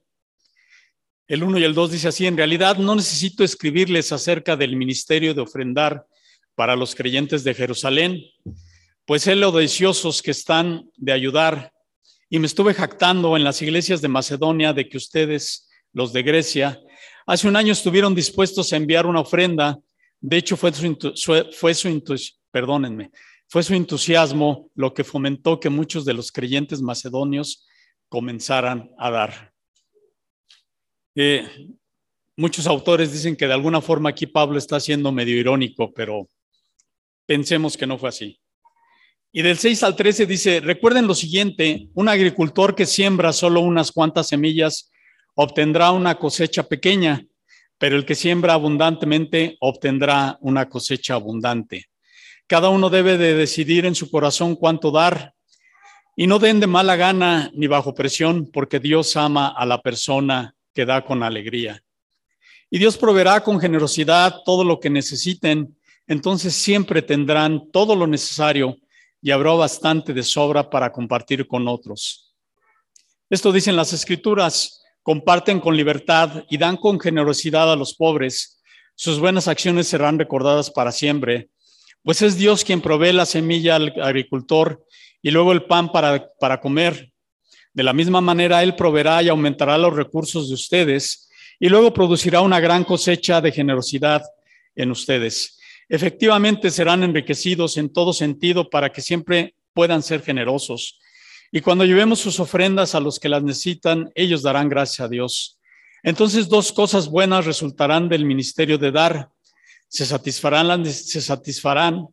El 1 y el 2 dice así, en realidad no necesito escribirles acerca del ministerio de ofrendar para los creyentes de Jerusalén, pues sé lo deseosos que están de ayudar. Y me estuve jactando en las iglesias de Macedonia de que ustedes, los de Grecia, hace un año estuvieron dispuestos a enviar una ofrenda. De hecho, fue su, fue su, perdónenme, fue su entusiasmo lo que fomentó que muchos de los creyentes macedonios comenzaran a dar. Muchos autores dicen que de alguna forma aquí Pablo está siendo medio irónico, pero pensemos que no fue así. Y del 6 al 13 dice, recuerden lo siguiente, un agricultor que siembra solo unas cuantas semillas obtendrá una cosecha pequeña, pero el que siembra abundantemente obtendrá una cosecha abundante. Cada uno debe de decidir en su corazón cuánto dar y no den de mala gana ni bajo presión, porque Dios ama a la persona que da con alegría. Y Dios proveerá con generosidad todo lo que necesiten, entonces siempre tendrán todo lo necesario y habrá bastante de sobra para compartir con otros. Esto dicen las escrituras, comparten con libertad y dan con generosidad a los pobres, sus buenas acciones serán recordadas para siempre, pues es Dios quien provee la semilla al agricultor y luego el pan para, para comer. De la misma manera, Él proveerá y aumentará los recursos de ustedes y luego producirá una gran cosecha de generosidad en ustedes. Efectivamente, serán enriquecidos en todo sentido para que siempre puedan ser generosos. Y cuando llevemos sus ofrendas a los que las necesitan, ellos darán gracias a Dios. Entonces, dos cosas buenas resultarán del ministerio de dar. Se satisfarán, las, se satisfarán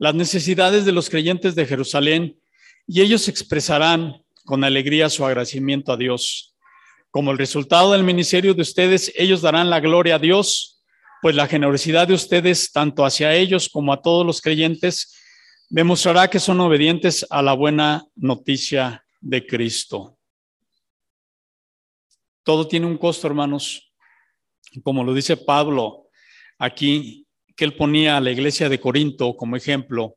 las necesidades de los creyentes de Jerusalén y ellos expresarán con alegría su agradecimiento a Dios. Como el resultado del ministerio de ustedes, ellos darán la gloria a Dios, pues la generosidad de ustedes, tanto hacia ellos como a todos los creyentes, demostrará que son obedientes a la buena noticia de Cristo. Todo tiene un costo, hermanos. Como lo dice Pablo aquí, que él ponía a la iglesia de Corinto como ejemplo,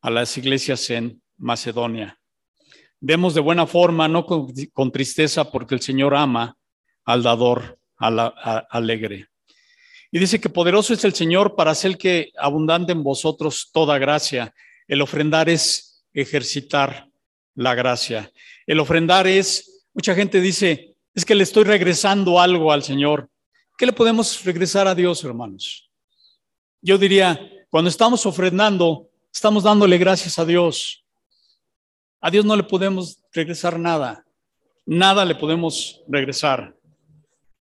a las iglesias en Macedonia. Demos de buena forma, no con, tristeza, porque el Señor ama al dador alegre. Y dice que poderoso es el Señor para hacer que abundante en vosotros toda gracia, el ofrendar es ejercitar la gracia. El ofrendar es, mucha gente dice, es que le estoy regresando algo al Señor. ¿Qué le podemos regresar a Dios, hermanos? Yo diría, cuando estamos ofrendando, estamos dándole gracias a Dios. A Dios no le podemos regresar nada. Nada le podemos regresar.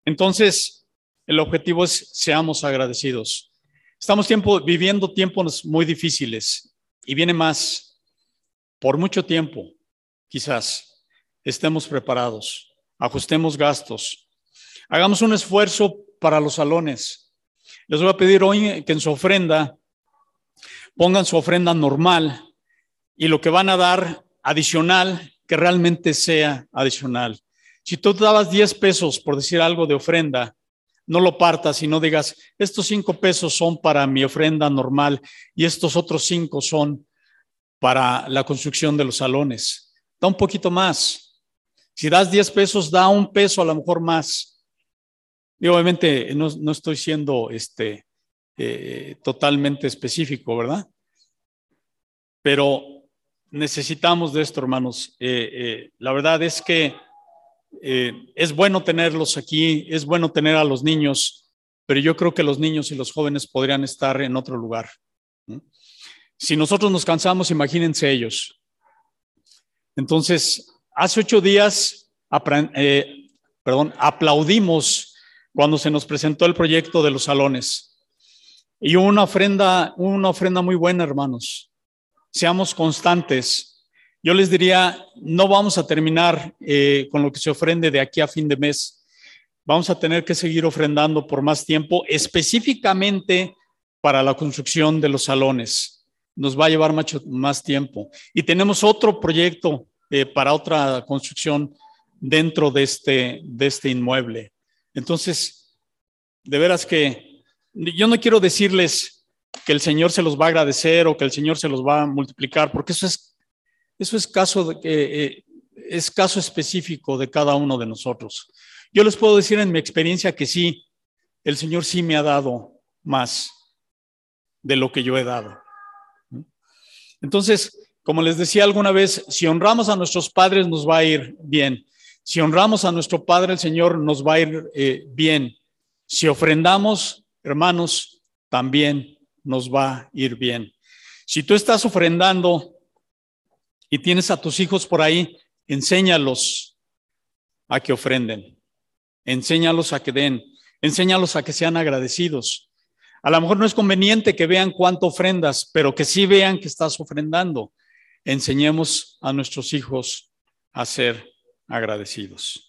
Entonces, el objetivo es seamos agradecidos. Estamos viviendo tiempos muy difíciles y viene más, por mucho tiempo, quizás, estemos preparados, ajustemos gastos, hagamos un esfuerzo para los salones. Les voy a pedir hoy que en su ofrenda pongan su ofrenda normal y lo que van a dar adicional, que realmente sea adicional. Si tú dabas 10 pesos por decir algo de ofrenda, no lo partas y no digas, estos cinco pesos son para mi ofrenda normal y estos otros cinco son para la construcción de los salones. Da un poquito más. Si das 10 pesos, da un peso a lo mejor más. Y obviamente no, estoy siendo este, eh, totalmente específico, ¿verdad? Pero necesitamos de esto, hermanos. Eh, eh, la verdad es que eh, es bueno tenerlos aquí, es bueno tener a los niños, pero yo creo que los niños y los jóvenes podrían estar en otro lugar. Si nosotros nos cansamos, imagínense ellos. Entonces, hace ocho días, perdón, aplaudimos cuando se nos presentó el proyecto de los salones. Y una ofrenda, una ofrenda muy buena, hermanos. Seamos constantes, yo les diría, no vamos a terminar eh, con lo que se ofrende de aquí a fin de mes. Vamos a tener que seguir ofrendando por más tiempo, específicamente para la construcción de los salones. Nos va a llevar mucho más tiempo. Y tenemos otro proyecto eh, para otra construcción dentro de este, de este inmueble. Entonces, de veras que yo no quiero decirles que el Señor se los va a agradecer o que el Señor se los va a multiplicar, porque eso es eso es caso, eh, es caso específico de cada uno de nosotros. Yo les puedo decir en mi experiencia que sí, el Señor sí me ha dado más de lo que yo he dado. Entonces, como les decía alguna vez, si honramos a nuestros padres nos va a ir bien. Si honramos a nuestro Padre, el Señor nos va a ir eh, bien. Si ofrendamos, hermanos, también nos va a ir bien. Si tú estás ofrendando y tienes a tus hijos por ahí, enséñalos a que ofrenden, enséñalos a que den, enséñalos a que sean agradecidos. A lo mejor no es conveniente que vean cuánto ofrendas, pero que sí vean que estás ofrendando. Enseñemos a nuestros hijos a ser agradecidos.